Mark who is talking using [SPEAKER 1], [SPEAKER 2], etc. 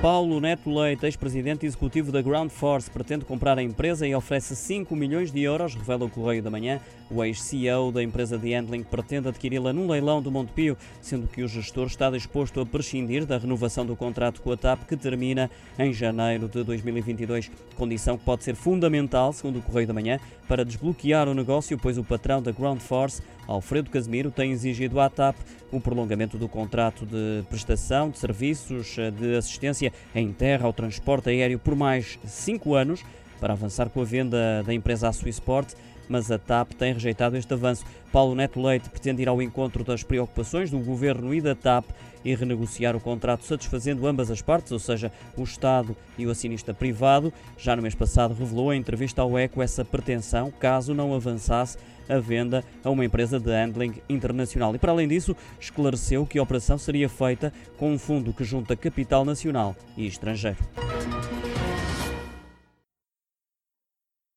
[SPEAKER 1] Paulo Neto Leite, ex-presidente executivo da Ground Force, pretende comprar a empresa e oferece 5 milhões de euros, revela o Correio da Manhã. O ex-CEO da empresa de handling pretende adquiri-la num leilão do Montepio, sendo que o gestor está disposto a prescindir da renovação do contrato com a TAP, que termina em janeiro de 2022. Condição que pode ser fundamental, segundo o Correio da Manhã, para desbloquear o negócio, pois o patrão da Ground Force, Alfredo Casimiro, tem exigido à TAP o prolongamento do contrato de prestação de serviços de assistência em terra ao transporte aéreo por mais cinco anos para avançar com a venda da empresa à Swissport mas a TAP tem rejeitado este avanço. Paulo Neto Leite pretende ir ao encontro das preocupações do governo e da TAP e renegociar o contrato satisfazendo ambas as partes, ou seja, o Estado e o acionista privado. Já no mês passado revelou em entrevista ao ECO essa pretensão, caso não avançasse a venda a uma empresa de handling internacional. E para além disso, esclareceu que a operação seria feita com um fundo que junta capital nacional e estrangeiro.